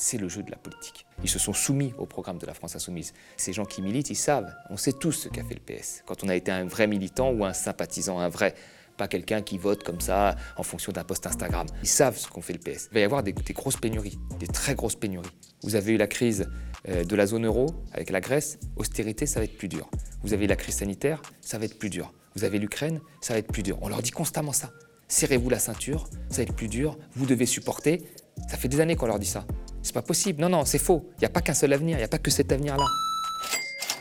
c'est le jeu de la politique. Ils se sont soumis au programme de la France insoumise. Ces gens qui militent, ils savent, on sait tous ce qu'a fait le PS. Quand on a été un vrai militant ou un sympathisant, un vrai, pas quelqu'un qui vote comme ça en fonction d'un post Instagram. Ils savent ce qu'on fait le PS. Il va y avoir des, grosses pénuries, des très grosses pénuries. Vous avez eu la crise euh, de la zone euro avec la Grèce, austérité, ça va être plus dur. Vous avez la crise sanitaire, ça va être plus dur. Vous avez l'Ukraine, ça va être plus dur. On leur dit constamment ça. Serrez-vous la ceinture, ça va être plus dur, vous devez supporter. Ça fait des années qu'on leur dit ça. C'est pas possible. Non, non, c'est faux. Il n'y a pas qu'un seul avenir, il n'y a pas que cet avenir-là.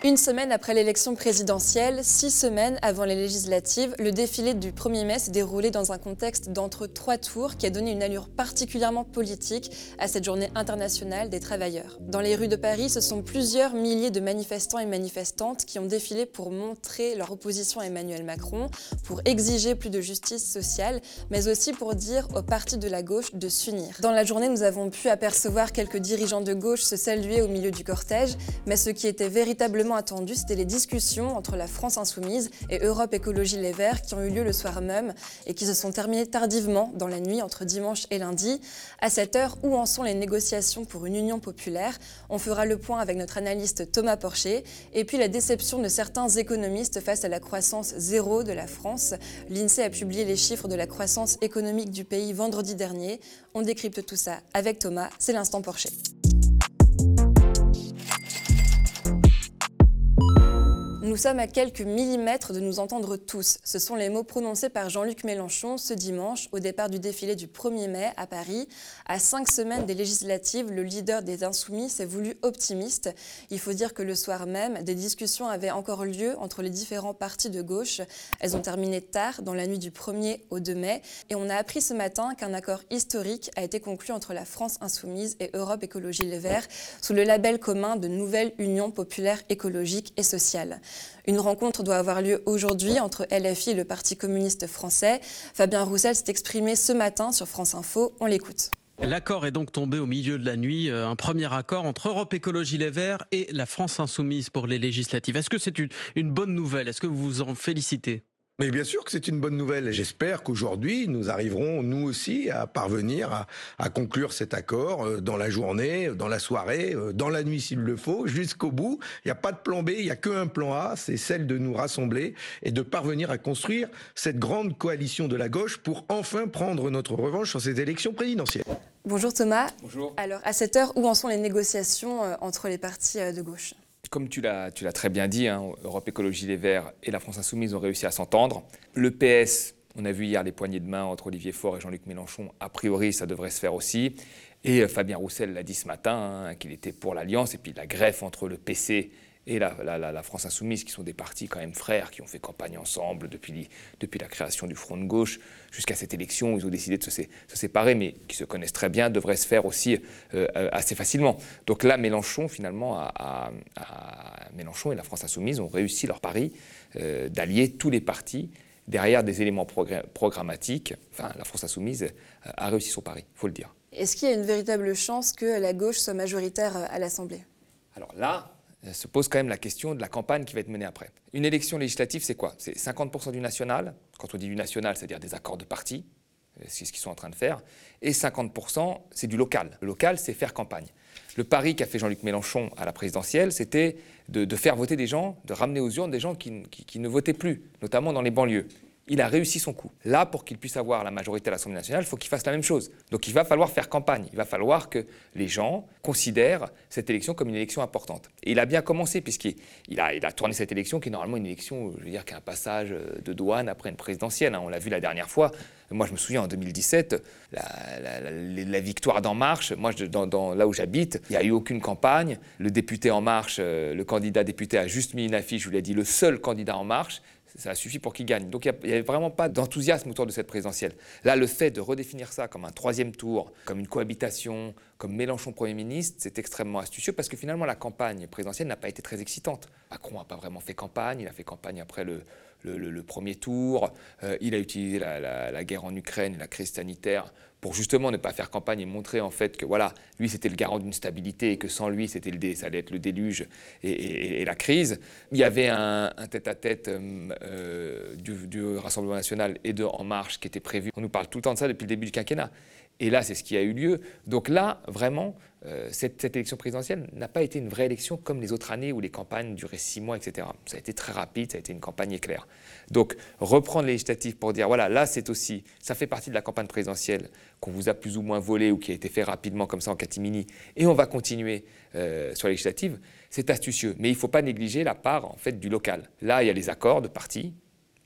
Une semaine après l'élection présidentielle, six semaines avant les législatives, le défilé du 1er mai s'est déroulé dans un contexte d'entre trois tours qui a donné une allure particulièrement politique à cette journée internationale des travailleurs. Dans les rues de Paris, ce sont plusieurs milliers de manifestants et manifestantes qui ont défilé pour montrer leur opposition à Emmanuel Macron, pour exiger plus de justice sociale, mais aussi pour dire aux partis de la gauche de s'unir. Dans la journée, nous avons pu apercevoir quelques dirigeants de gauche se saluer au milieu du cortège, mais ce qui était véritablement attendu, c'était les discussions entre la France insoumise et Europe Écologie Les Verts qui ont eu lieu le soir même et qui se sont terminées tardivement dans la nuit entre dimanche et lundi. À cette heure, où en sont les négociations pour une union populaire? On fera le point avec notre analyste Thomas Porcher et puis la déception de certains économistes face à la croissance zéro de la France. L'INSEE a publié les chiffres de la croissance économique du pays vendredi dernier. On décrypte tout ça avec Thomas, c'est l'instant Porcher. Nous sommes à quelques millimètres de nous entendre tous. Ce sont les mots prononcés par Jean-Luc Mélenchon ce dimanche au départ du défilé du 1er mai à Paris. À cinq semaines des législatives, le leader des Insoumis s'est voulu optimiste. Il faut dire que le soir même, des discussions avaient encore lieu entre les différents partis de gauche. Elles ont terminé tard, dans la nuit du 1er au 2 mai. Et on a appris ce matin qu'un accord historique a été conclu entre la France Insoumise et Europe Écologie Les Verts sous le label commun de Nouvelle Union Populaire Écologique et Sociale. Une rencontre doit avoir lieu aujourd'hui entre LFI et le Parti communiste français. Fabien Roussel s'est exprimé ce matin sur France Info. On l'écoute. L'accord est donc tombé au milieu de la nuit, euh, un premier accord entre Europe Écologie Les Verts et la France Insoumise pour les législatives. Est-ce que c'est une, bonne nouvelle? Est-ce que vous vous en félicitez? Mais bien sûr que c'est une bonne nouvelle. J'espère qu'aujourd'hui, nous arriverons, nous aussi, à parvenir à, conclure cet accord euh, dans la journée, dans la soirée, euh, dans la nuit s'il le faut, jusqu'au bout. Il n'y a pas de plan B, il n'y a qu'un plan A, c'est celle de nous rassembler et de parvenir à construire cette grande coalition de la gauche pour enfin prendre notre revanche sur cette élection présidentielle. Bonjour Thomas. Bonjour. Alors, à cette heure, où en sont les négociations euh, entre les partis de gauche? Comme tu l'as très bien dit, hein, Europe Écologie Les Verts et la France Insoumise ont réussi à s'entendre. Le PS, on a vu hier les poignées de main entre Olivier Faure et Jean-Luc Mélenchon, a priori ça devrait se faire aussi. Et euh, Fabien Roussel l'a dit ce matin, hein, qu'il était pour l'alliance, et puis la greffe entre le PC et la, France insoumise, qui sont des partis quand même frères, qui ont fait campagne ensemble depuis, depuis la création du Front de gauche jusqu'à cette élection, ils ont décidé de se, séparer, mais qui se connaissent très bien, devraient se faire aussi euh, assez facilement. Donc là, Mélenchon, finalement, a, Mélenchon et la France insoumise ont réussi leur pari euh, d'allier tous les partis derrière des éléments programmatiques. Enfin, la France insoumise a réussi son pari, il faut le dire. Est-ce qu'il y a une véritable chance que la gauche soit majoritaire à l'Assemblée? Alors là, se pose quand même la question de la campagne qui va être menée après. Une élection législative, c'est quoi? C'est 50% du national. Quand on dit du national, c'est-à-dire des accords de parti, euh, c'est ce qu'ils sont en train de faire. Et 50%, c'est du local. Le local, c'est faire campagne. Le pari qu'a fait Jean-Luc Mélenchon à la présidentielle, c'était de, faire voter des gens, de ramener aux urnes des gens qui ne votaient plus, notamment dans les banlieues il a réussi son coup. Là, pour qu'il puisse avoir la majorité à l'Assemblée nationale, il faut qu'il fasse la même chose. Donc il va falloir faire campagne, il va falloir que les gens considèrent cette élection comme une élection importante. Et il a bien commencé, puisqu'il a, tourné cette élection qui est normalement une élection, je veux dire, qui est un passage de douane après une présidentielle. Hein. On l'a vu la dernière fois. Moi, je me souviens en 2017, la, victoire d'En Marche, moi, dans, là où j'habite, il n'y a eu aucune campagne. Le député En Marche, euh, le candidat député a juste mis une affiche, je vous l'ai dit, le seul candidat En Marche, ça suffit pour qu'il gagne. Donc il n'y avait vraiment pas d'enthousiasme autour de cette présidentielle. Là, le fait de redéfinir ça comme un troisième tour, comme une cohabitation, comme Mélenchon Premier ministre, c'est extrêmement astucieux parce que finalement la campagne présidentielle n'a pas été très excitante. Macron n'a pas vraiment fait campagne, il a fait campagne après le, premier tour, euh, il a utilisé la, guerre en Ukraine et la crise sanitaire pour justement ne pas faire campagne et montrer en fait que voilà, lui c'était le garant d'une stabilité et que sans lui c'était ça allait être le déluge et, la crise. Il y avait un, tête-à-tête euh, euh, du, Rassemblement national et de En Marche qui était prévu. On nous parle tout le temps de ça depuis le début du quinquennat. Et là, c'est ce qui a eu lieu. Donc là, vraiment, euh, cette, élection présidentielle n'a pas été une vraie élection comme les autres années où les campagnes duraient six mois, etc. Ça a été très rapide, ça a été une campagne éclair. Donc reprendre les législatives pour dire, voilà, là c'est aussi, ça fait partie de la campagne présidentielle qu'on vous a plus ou moins volé ou qui a été fait rapidement comme ça en catimini, et on va continuer euh, sur les législatives, c'est astucieux. Mais il ne faut pas négliger la part en fait du local. Là, il y a les accords de partis,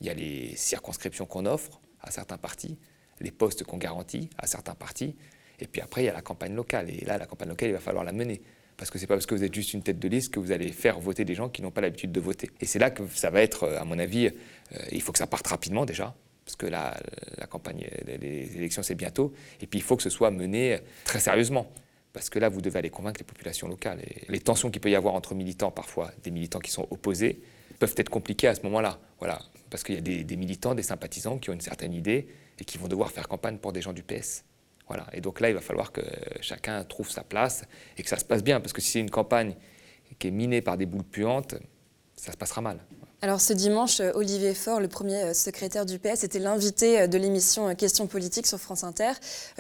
il y a les circonscriptions qu'on offre à certains partis, les postes qu'on garantit à certains partis. Et puis après, il y a la campagne locale. Et là, la campagne locale, il va falloir la mener. Parce que ce n'est pas parce que vous êtes juste une tête de liste que vous allez faire voter des gens qui n'ont pas l'habitude de voter. Et c'est là que ça va être, à mon avis, euh, il faut que ça parte rapidement déjà, parce que la, la campagne, les élections, c'est bientôt. Et puis il faut que ce soit mené très sérieusement. Parce que là, vous devez aller convaincre les populations locales. Les tensions qu'il peut y avoir entre militants, parfois, des militants qui sont opposés, peuvent être compliquées à ce moment-là. Voilà. Parce qu'il y a des, des militants, des sympathisants qui ont une certaine idée et qui vont devoir faire campagne pour des gens du PS. Voilà. Et donc là, il va falloir que chacun trouve sa place et que ça se passe bien, parce que si c'est une campagne qui est minée par des boules puantes, ça se passera mal. Alors ce dimanche, euh, Olivier Faure, le premier euh, secrétaire du PS, était l'invité euh, de l'émission Questions politiques sur France Inter.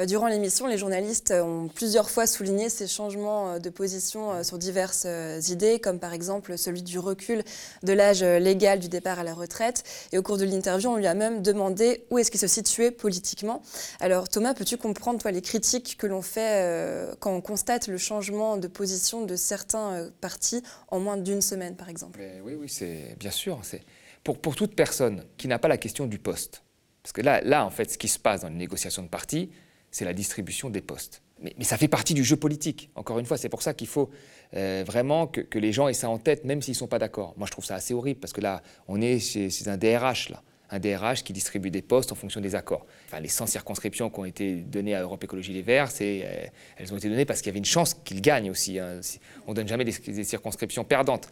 Durant l'émission, les journalistes ont plusieurs fois souligné ces changements de position sur diverses idées, comme par exemple celui du recul de l'âge légal du départ à la retraite. Et au cours de l'interview, on lui a même demandé où est-ce qu'il se situait politiquement. Alors Thomas, peux-tu comprendre toi les critiques que l'on fait quand on constate le changement de position de certains partis en moins d'une semaine, par exemple? Oui, oui, c'est bien sûr pour, toute personne qui n'a pas la question du poste. Parce que là, en fait, ce qui se passe dans les négociations de parti, c'est la distribution des postes. Mais, ça fait partie du jeu politique. Encore une fois, c'est pour ça qu'il faut euh, vraiment que, les gens aient ça en tête, même s'ils ne sont pas d'accord. Moi, je trouve ça assez horrible, parce que là, on est chez, un DRH. Un DRH qui distribue des postes en fonction des accords. Enfin, les 100 circonscriptions qui ont été données à Europe Écologie Les Verts, euh, elles ont été données parce qu'il y avait une chance qu'ils gagnent aussi. Hein. On ne donne jamais des circonscriptions perdantes.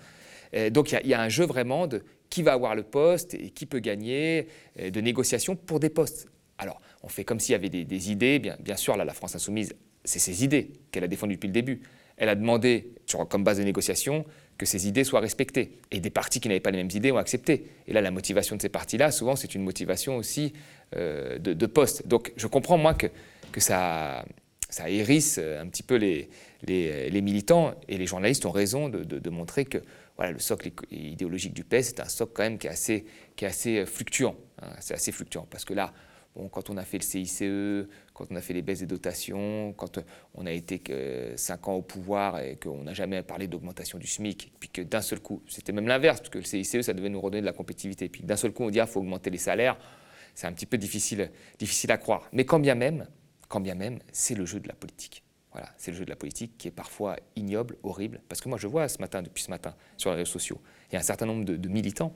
Euh, donc il y, a un jeu vraiment de qui va avoir le poste et qui peut gagner, euh, de négociation pour des postes. Alors, on fait comme s'il y avait des, idées. Bien, sûr, là, la France insoumise, c'est ses idées qu'elle a défendues depuis le début. Elle a demandé, comme base de négociation, que ces idées soient respectées. Et des partis qui n'avaient pas les mêmes idées ont accepté. Et là, la motivation de ces partis-là, souvent, c'est une motivation aussi euh, de, poste. Donc, je comprends, moi, que, ça, ça hérisse un petit peu les, militants. Et les journalistes ont raison de montrer que le socle idéologique du PS, c'est un socle quand même qui est assez, qui est assez euh, fluctuant. Hein, c'est assez fluctuant parce que là, bon, quand on a fait le CICE, quand on a fait les baisses des dotations, quand euh, on a été que 5 ans au pouvoir et qu'on n'a jamais parlé d'augmentation du SMIC, puis que d'un seul coup, c'était même l'inverse, parce que le CICE, ça devait nous redonner de la compétitivité, puis d'un seul coup, on dit qu'il ah, faut augmenter les salaires, c'est un petit peu difficile, difficile à croire. Mais quand bien même, quand bien même, c'est le jeu de la politique. Voilà, c'est le jeu de la politique qui est parfois ignoble, horrible. Parce que moi, je vois ce matin, depuis ce matin, sur les réseaux sociaux, il y a un certain nombre de, militants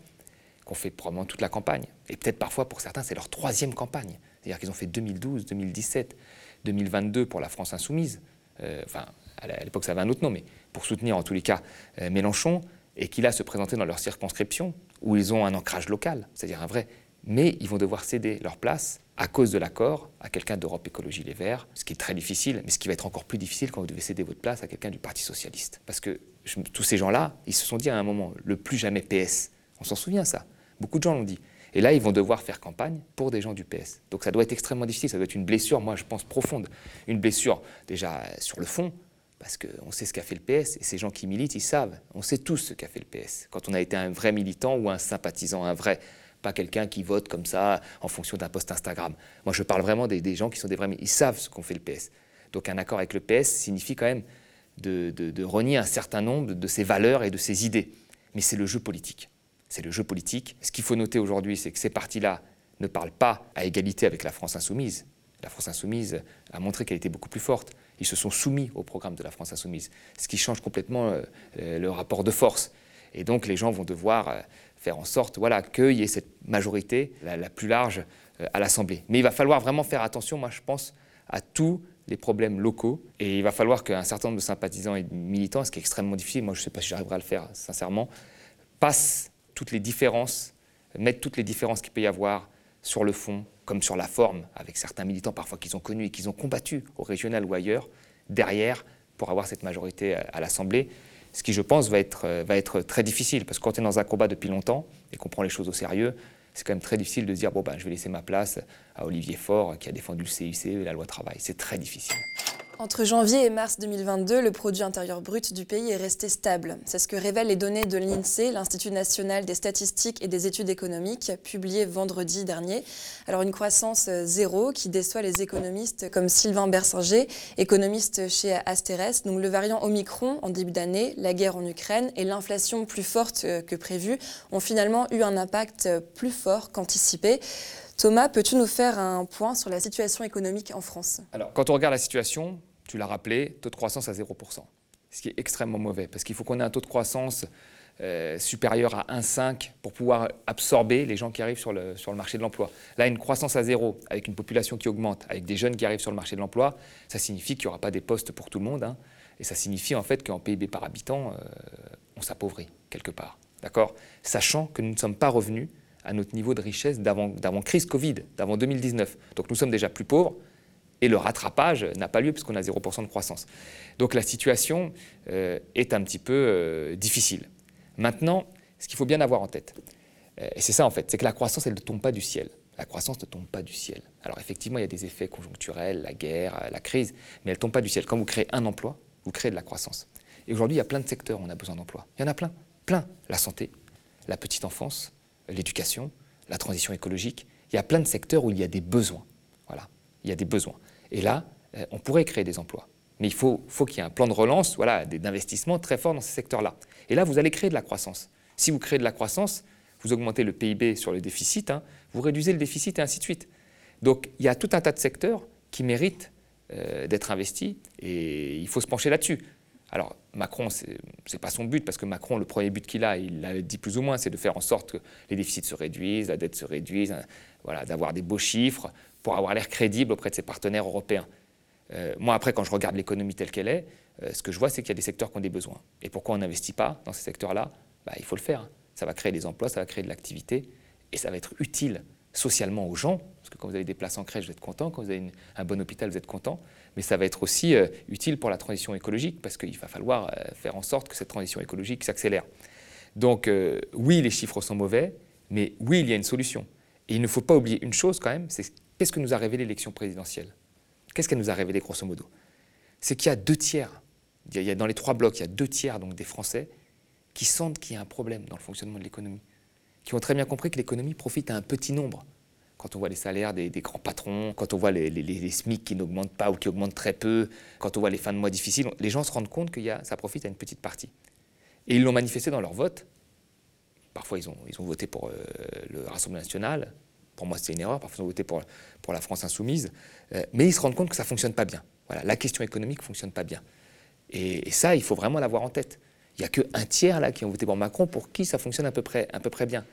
qui ont fait probablement toute la campagne. Et peut-être parfois, pour certains, c'est leur troisième campagne. C'est-à-dire qu'ils ont fait 2012, 2017, 2022 pour la France insoumise. Euh, enfin, à l'époque, ça avait un autre nom, mais pour soutenir en tous les cas euh, Mélenchon, et qui là se présenter dans leur circonscription, où ils ont un ancrage local, c'est-à-dire un vrai. Mais ils vont devoir céder leur place à cause de l'accord à quelqu'un d'Europe Écologie Les Verts, ce qui est très difficile, mais ce qui va être encore plus difficile quand vous devez céder votre place à quelqu'un du Parti Socialiste. Parce que tous ces gens-là, ils se sont dit à un moment, le plus jamais PS. On s'en souvient ça. Beaucoup de gens l'ont dit. Et là, ils vont devoir faire campagne pour des gens du PS. Donc ça doit être extrêmement difficile, ça doit être une blessure, moi je pense, profonde. Une blessure déjà sur le fond, parce qu'on sait ce qu'a fait le PS, et ces gens qui militent, ils savent. On sait tous ce qu'a fait le PS. Quand on a été un vrai militant ou un sympathisant, un vrai pas quelqu'un qui vote comme ça en fonction d'un post Instagram. Moi, je parle vraiment des, gens qui sont des vrais... Ils savent ce qu'on fait le PS. Donc un accord avec le PS signifie quand même de, renier un certain nombre de ses valeurs et de ses idées. Mais c'est le jeu politique. C'est le jeu politique. Ce qu'il faut noter aujourd'hui, c'est que ces partis-là ne parlent pas à égalité avec la France insoumise. La France insoumise a montré qu'elle était beaucoup plus forte. Ils se sont soumis au programme de la France insoumise, ce qui change complètement euh, le rapport de force. Et donc les gens vont devoir euh, faire en sorte voilà, qu'il y ait cette majorité la, plus large euh, à l'Assemblée. Mais il va falloir vraiment faire attention, moi je pense, à tous les problèmes locaux. Et il va falloir qu'un certain nombre de sympathisants et de militants, ce qui est extrêmement difficile, moi je ne sais pas si j'arriverai à le faire sincèrement, passent toutes les différences, mettent toutes les différences qu'il peut y avoir sur le fond comme sur la forme, avec certains militants parfois qu'ils ont connus et qu'ils ont combattu au régional ou ailleurs, derrière, pour avoir cette majorité à l'Assemblée ce qui, je pense, va être, euh, va être très difficile, parce que quand on est dans un combat depuis longtemps et qu'on prend les choses au sérieux, c'est quand même très difficile de dire bon ben je vais laisser ma place à Olivier Faure qui a défendu le CIC et la loi travail. C'est très difficile. Entre janvier et mars 2022, le produit intérieur brut du pays est resté stable. C'est ce que révèlent les données de l'INSEE, l'Institut national des statistiques et des études économiques, publiées vendredi dernier. Alors une croissance euh, zéro qui déçoit les économistes comme Sylvain Bersinger, économiste chez Asteres. Donc le variant Omicron en début d'année, la guerre en Ukraine et l'inflation plus forte euh, que prévue ont finalement eu un impact euh, plus fort qu'anticipé. Thomas, peux-tu nous faire un point sur la situation économique en France? Alors, quand on regarde la situation, tu l'as rappelé, taux de croissance à 0%, ce qui est extrêmement mauvais, parce qu'il faut qu'on ait un taux de croissance euh, supérieur à 1,5 pour pouvoir absorber les gens qui arrivent sur le, sur le marché de l'emploi. Là, une croissance à zéro, avec une population qui augmente, avec des jeunes qui arrivent sur le marché de l'emploi, ça signifie qu'il n'y aura pas des postes pour tout le monde, hein, et ça signifie en fait qu'en PIB par habitant, euh, on s'appauvrit quelque part. D'accord? Sachant que nous ne sommes pas revenus à notre niveau de richesse d'avant crise Covid, d'avant 2019. Donc nous sommes déjà plus pauvres et le rattrapage n'a pas lieu puisqu'on a 0% de croissance. Donc la situation euh, est un petit peu euh, difficile. Maintenant, ce qu'il faut bien avoir en tête, euh, et c'est ça en fait, c'est que la croissance, elle ne tombe pas du ciel. La croissance ne tombe pas du ciel. Alors effectivement, il y a des effets conjoncturels, la guerre, la crise, mais elle ne tombe pas du ciel. Quand vous créez un emploi, vous créez de la croissance. Et aujourd'hui, il y a plein de secteurs où on a besoin d'emplois. Il y en a plein, plein. La santé, la petite enfance, l'éducation, la transition écologique. Il y a plein de secteurs où il y a des besoins. Voilà, il y a des besoins. Et là, euh, on pourrait créer des emplois. Mais il faut, qu'il y ait un plan de relance, voilà, d'investissement très fort dans ces secteurs-là. Et là, vous allez créer de la croissance. Si vous créez de la croissance, vous augmentez le PIB sur le déficit, hein, vous réduisez le déficit et ainsi de suite. Donc il y a tout un tas de secteurs qui méritent euh, d'être investis et il faut se pencher là-dessus. Alors Macron, ce n'est pas son but, parce que Macron, le premier but qu'il a, il l'a dit plus ou moins, c'est de faire en sorte que les déficits se réduisent, la dette se réduise, hein, voilà, d'avoir des beaux chiffres pour avoir l'air crédible auprès de ses partenaires européens. Euh, moi, après, quand je regarde l'économie telle qu'elle est, euh, ce que je vois, c'est qu'il y a des secteurs qui ont des besoins. Et pourquoi on n'investit pas dans ces secteurs-là? Bah, Il faut le faire. Hein. Ça va créer des emplois, ça va créer de l'activité, et ça va être utile socialement aux gens, parce que quand vous avez des places en crèche, vous êtes content, quand vous avez un bon hôpital, vous êtes content, mais ça va être aussi euh, utile pour la transition écologique, parce qu'il va falloir euh, faire en sorte que cette transition écologique s'accélère. Donc euh, oui, les chiffres sont mauvais, mais oui, il y a une solution. Et il ne faut pas oublier une chose quand même, c'est qu'est-ce que nous a révélé l'élection présidentielle? Qu'est-ce qu'elle nous a révélé grosso modo? C'est qu'il y a deux tiers, il y a, dans les trois blocs, il y a deux tiers donc des Français qui sentent qu'il y a un problème dans le fonctionnement de l'économie, qui ont très bien compris que l'économie profite à un petit nombre quand on voit les salaires des, grands patrons, quand on voit les, SMIC qui n'augmentent pas ou qui augmentent très peu, quand on voit les fins de mois difficiles, les gens se rendent compte que ça profite à une petite partie. Et ils l'ont manifesté dans leur vote. Parfois, ils ont, ils ont voté pour euh, le Rassemblement national. Pour moi, c'est une erreur. Parfois, ils ont voté pour, pour la France insoumise. Euh, mais ils se rendent compte que ça ne fonctionne pas bien. Voilà, la question économique ne fonctionne pas bien. Et, ça, il faut vraiment l'avoir en tête. Il n'y a qu'un tiers là qui ont voté pour Macron pour qui ça fonctionne à peu près, à peu près bien.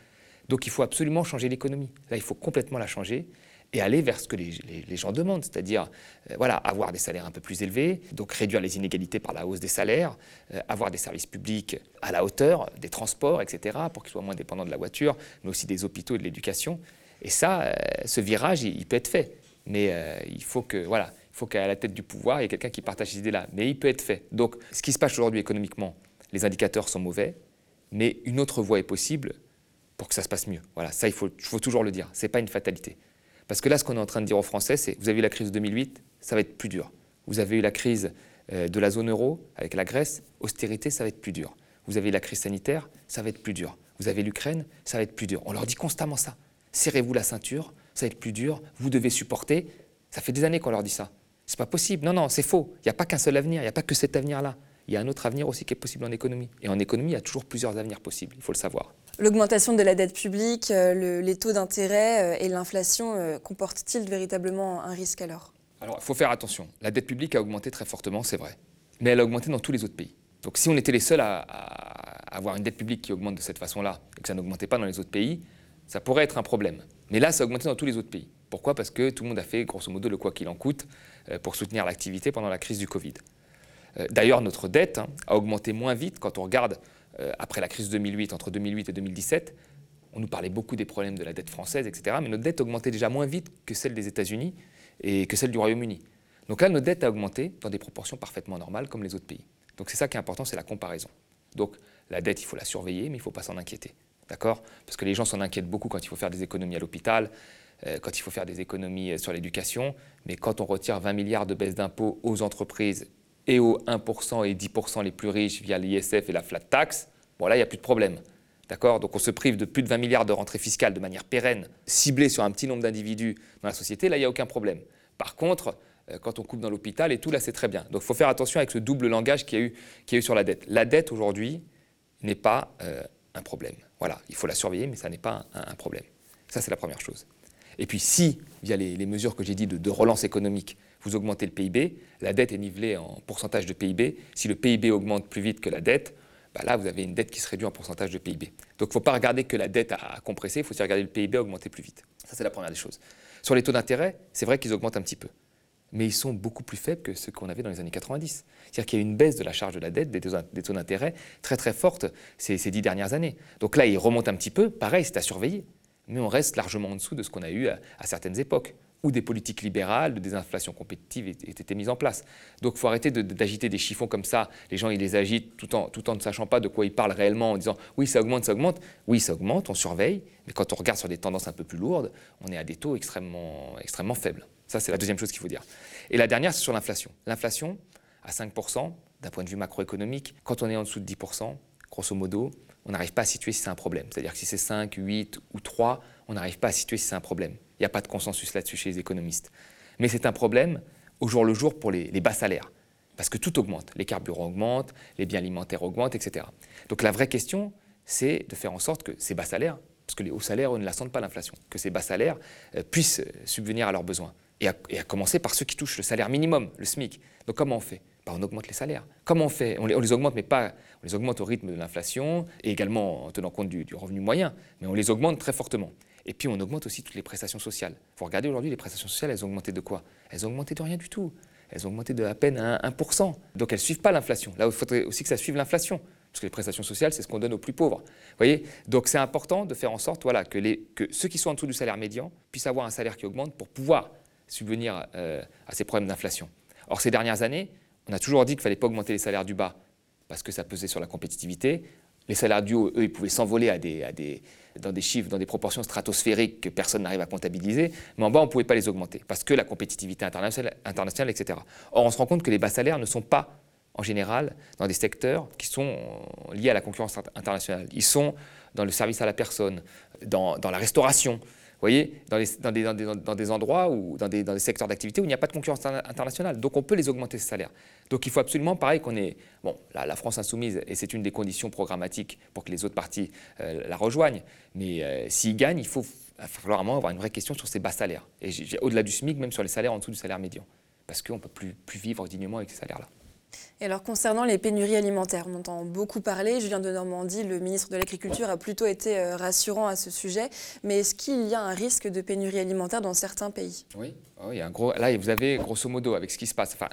Donc il faut absolument changer l'économie. Là, il faut complètement la changer et aller vers ce que les, gens demandent, c'est-à-dire euh, voilà, avoir des salaires un peu plus élevés, donc réduire les inégalités par la hausse des salaires, euh, avoir des services publics à la hauteur, des transports, etc., pour qu'ils soient moins dépendants de la voiture, mais aussi des hôpitaux et de l'éducation. Et ça, euh, ce virage, il, peut être fait. Mais il faut que, voilà, il faut qu'à la tête du pouvoir, il y ait quelqu'un qui partage ces idées-là. Mais il peut être fait. Donc, ce qui se passe aujourd'hui économiquement, les indicateurs sont mauvais, mais une autre voie est possible pour que ça se passe mieux. Voilà, ça, il faut, faut toujours le dire. Ce n'est pas une fatalité. Parce que là, ce qu'on est en train de dire aux Français, c'est vous avez eu la crise de 2008, ça va être plus dur. Vous avez eu la crise euh, de la zone euro avec la Grèce, austérité, ça va être plus dur. Vous avez eu la crise sanitaire, ça va être plus dur. Vous avez l'Ukraine, ça va être plus dur. On leur dit constamment ça. Serrez-vous la ceinture, ça va être plus dur, vous devez supporter. Ça fait des années qu'on leur dit ça. C'est pas possible. Non, non, c'est faux. Il n'y a pas qu'un seul avenir, il n'y a pas que cet avenir-là. Il y a un autre avenir aussi qui est possible en économie. Et en économie, il y a toujours plusieurs avenirs possibles, il faut le savoir. L'augmentation de la dette publique, euh, les taux d'intérêt euh, et l'inflation euh, comportent-ils véritablement un risque alors? Alors, il faut faire attention. La dette publique a augmenté très fortement, c'est vrai. Mais elle a augmenté dans tous les autres pays. Donc si on était les seuls à, avoir une dette publique qui augmente de cette façon-là et que ça n'augmentait pas dans les autres pays, ça pourrait être un problème. Mais là, ça a augmenté dans tous les autres pays. Pourquoi? Parce que tout le monde a fait, grosso modo, le quoi qu'il en coûte pour soutenir l'activité pendant la crise du Covid. D'ailleurs, notre dette hein, a augmenté moins vite quand on regarde euh, après la crise de 2008, entre 2008 et 2017, on nous parlait beaucoup des problèmes de la dette française, etc. Mais notre dette augmentait déjà moins vite que celle des États-Unis et que celle du Royaume-Uni. Donc là, notre dette a augmenté dans des proportions parfaitement normales comme les autres pays. Donc c'est ça qui est important, c'est la comparaison. Donc la dette, il faut la surveiller, mais il ne faut pas s'en inquiéter. D'accord? Parce que les gens s'en inquiètent beaucoup quand il faut faire des économies à l'hôpital, euh, quand il faut faire des économies sur l'éducation. Mais quand on retire 20 milliards de baisse d'impôts aux entreprises et aux 1% et 10% les plus riches via l'ISF et la flat tax, bon là, il n'y a plus de problème. D'accord? Donc on se prive de plus de 20 milliards de rentrées fiscales de manière pérenne, ciblée sur un petit nombre d'individus dans la société, là, il n'y a aucun problème. Par contre, euh, quand on coupe dans l'hôpital et tout, là, c'est très bien. Donc il faut faire attention avec ce double langage qu'il y, a eu, sur la dette. La dette, aujourd'hui, n'est pas euh, un problème. Voilà, il faut la surveiller, mais ça n'est pas un, problème. Ça, c'est la première chose. Et puis si, via les, mesures que j'ai dit de relance économique, vous augmentez le PIB, la dette est nivelée en pourcentage de PIB. Si le PIB augmente plus vite que la dette, bah là, vous avez une dette qui se réduit en pourcentage de PIB. Donc il ne faut pas regarder que la dette a compressé, il faut aussi regarder le PIB augmenter plus vite. Ça, c'est la première des choses. Sur les taux d'intérêt, c'est vrai qu'ils augmentent un petit peu. Mais ils sont beaucoup plus faibles que ceux qu'on avait dans les années 90. C'est-à-dire qu'il y a eu une baisse de la charge de la dette, des taux d'intérêt très très forte ces, ces, dix dernières années. Donc là, ils remontent un petit peu. Pareil, c'est à surveiller. Mais on reste largement en dessous de ce qu'on a eu à certaines époques où des politiques libérales de désinflation compétitive étaient mises en place. Donc il faut arrêter d'agiter des chiffons comme ça. Les gens, ils les agitent tout en, tout en ne sachant pas de quoi ils parlent réellement, en disant oui, ça augmente, ça augmente. Oui, ça augmente, on surveille, mais quand on regarde sur des tendances un peu plus lourdes, on est à des taux extrêmement, extrêmement faibles. Ça, c'est la deuxième chose qu'il faut dire. Et la dernière, c'est sur l'inflation. L'inflation, à 5%, d'un point de vue macroéconomique, quand on est en dessous de 10%, grosso modo, on n'arrive pas à situer si c'est un problème. C'est-à-dire que si c'est 5, 8 ou 3, on n'arrive pas à situer si c'est un problème. Il n'y a pas de consensus là-dessus chez les économistes. Mais c'est un problème au jour le jour pour les, bas salaires. Parce que tout augmente. Les carburants augmentent, les biens alimentaires augmentent, etc. Donc la vraie question, c'est de faire en sorte que ces bas salaires, parce que les hauts salaires, eux, ne la sentent pas l'inflation, que ces bas salaires euh, puissent euh, subvenir à leurs besoins. Et à, commencer par ceux qui touchent le salaire minimum, le SMIC. Donc comment on fait? Bah, On augmente les salaires. Comment on fait? On les, on les, augmente, mais pas. On les augmente au rythme de l'inflation et également en tenant compte du revenu moyen, mais on les augmente très fortement. Et puis on augmente aussi toutes les prestations sociales. Vous regardez aujourd'hui, les prestations sociales, elles ont augmenté de quoi? Elles ont augmenté de rien du tout. Elles ont augmenté de à peine 1%. Donc elles ne suivent pas l'inflation. Là, il faudrait aussi que ça suive l'inflation. Parce que les prestations sociales, c'est ce qu'on donne aux plus pauvres. Vous voyez? Donc c'est important de faire en sorte voilà, que, ceux qui sont en dessous du salaire médian puissent avoir un salaire qui augmente pour pouvoir subvenir euh, à ces problèmes d'inflation. Or, ces dernières années, on a toujours dit qu'il ne fallait pas augmenter les salaires du bas parce que ça pesait sur la compétitivité. Les salaires du haut, eux, ils pouvaient s'envoler dans des chiffres, dans des proportions stratosphériques que personne n'arrive à comptabiliser, mais en bas, on ne pouvait pas les augmenter, parce que la compétitivité internationale, etc. Or, on se rend compte que les bas salaires ne sont pas, en général, dans des secteurs qui sont liés à la concurrence internationale. Ils sont dans le service à la personne, dans la restauration, voyez, dans, des, endroits ou dans des, secteurs d'activité où il n'y a pas de concurrence internationale. Donc on peut les augmenter ces salaires. Donc il faut absolument, pareil, qu'on ait. Bon, la, France insoumise, et c'est une des conditions programmatiques pour que les autres partis euh, la rejoignent, mais euh, s'ils gagnent, il faut falloir avoir une vraie question sur ces bas salaires. Et au-delà du SMIC, même sur les salaires en dessous du salaire médian. Parce qu'on ne peut plus vivre dignement avec ces salaires-là. Et alors concernant les pénuries alimentaires, on entend beaucoup parler. Julien de Normandie, le ministre de l'Agriculture, a plutôt été euh, rassurant à ce sujet. Mais est-ce qu'il y a un risque de pénurie alimentaire dans certains pays? Oui, oh, il y a un gros... là vous avez grosso modo avec ce qui se passe. Enfin,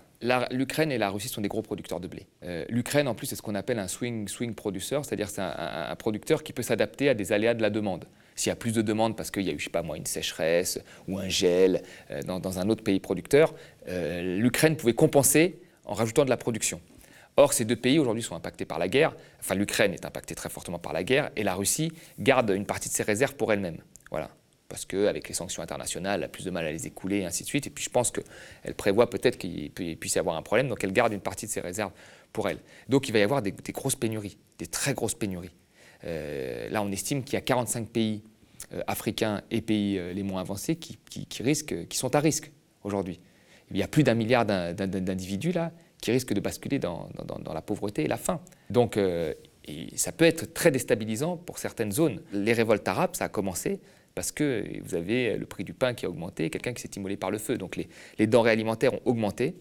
l'Ukraine et la Russie sont des gros producteurs de blé. Euh, L'Ukraine en plus c'est ce qu'on appelle un swing swing producer, c'est-à-dire c'est un, producteur qui peut s'adapter à des aléas de la demande. S'il y a plus de demandes parce qu'il y a eu, je sais pas moi, une sécheresse ou un gel euh, dans, dans, un autre pays producteur, l'Ukraine pouvait compenser en rajoutant de la production. Or, ces deux pays aujourd'hui sont impactés par la guerre. Enfin, l'Ukraine est impactée très fortement par la guerre et la Russie garde une partie de ses réserves pour elle-même. Voilà. Parce qu'avec les sanctions internationales, elle a plus de mal à les écouler et ainsi de suite. Et puis je pense qu'elle prévoit peut-être qu'il puisse y avoir un problème, donc elle garde une partie de ses réserves pour elle. Donc il va y avoir des, grosses pénuries, des très grosses pénuries. Euh, là, on estime qu'il y a 45 pays euh, africains et pays euh, les moins avancés qui, risquent, qui sont à risque aujourd'hui il y a plus d'un milliard d'individus là qui risquent de basculer dans, la pauvreté et la faim. Donc euh, ça peut être très déstabilisant pour certaines zones. Les révoltes arabes, ça a commencé parce que vous avez le prix du pain qui a augmenté, quelqu'un qui s'est immolé par le feu. Donc les, denrées alimentaires ont augmenté.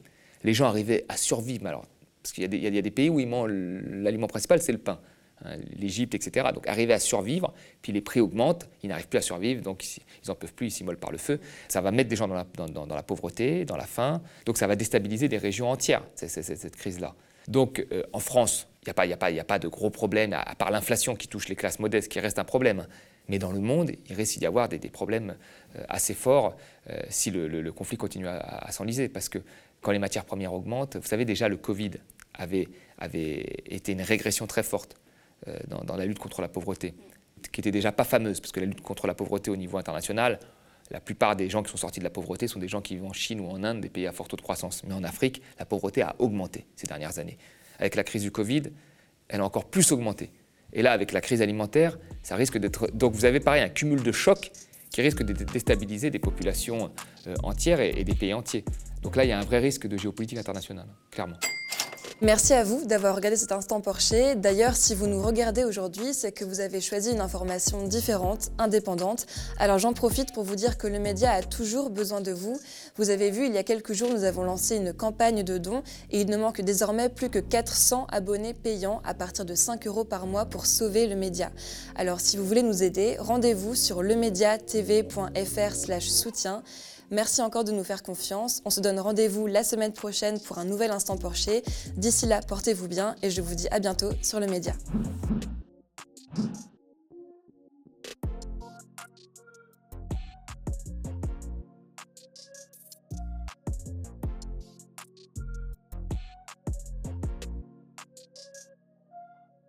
Les gens arrivaient à survivre. Alors, parce qu'il y, y, a des pays où l'aliment principal, c'est le pain. Hein, l'Égypte, etc. Donc arriver à survivre, puis les prix augmentent, ils n'arrivent plus à survivre, donc ils n'en peuvent plus, ils s'immolent par le feu. Ça va mettre des gens dans la, pauvreté, dans la faim, donc ça va déstabiliser des régions entières, cette crise-là. Donc euh, en France, il n'y a, pas, a, pas, de gros problèmes, à, part l'inflation qui touche les classes modestes, qui reste un problème. Mais dans le monde, il risque d'y avoir des, problèmes euh, assez forts euh, si le, conflit continue à, s'enliser. Parce que quand les matières premières augmentent, vous savez déjà, le Covid avait été une régression très forte. Euh, dans, la lutte contre la pauvreté. qui était déjà pas fameuse, parce que la lutte contre la pauvreté au niveau international, la plupart des gens qui sont sortis de la pauvreté sont des gens qui vivent en Chine ou en Inde, des pays à fort taux de croissance. Mais en Afrique, la pauvreté a augmenté ces dernières années. Avec la crise du Covid, elle a encore plus augmenté. Et là, avec la crise alimentaire, ça risque d'être. Donc vous avez pareil un cumul de chocs qui risque de déstabiliser des populations euh, entières et des pays entiers. Donc là, il y a un vrai risque de géopolitique internationale, clairement. Merci à vous d'avoir regardé cet instant Porcher. D'ailleurs, si vous nous regardez aujourd'hui, c'est que vous avez choisi une information différente, indépendante. Alors j'en profite pour vous dire que le média a toujours besoin de vous. Vous avez vu, il y a quelques jours, nous avons lancé une campagne de dons et il ne manque désormais plus que 400 abonnés payants à partir de 5 euros par mois pour sauver le média. Alors si vous voulez nous aider, rendez-vous sur lemediatv.fr/soutien. Merci encore de nous faire confiance. On se donne rendez-vous la semaine prochaine pour un nouvel instant Porcher. D'ici là, portez-vous bien et je vous dis à bientôt sur le média.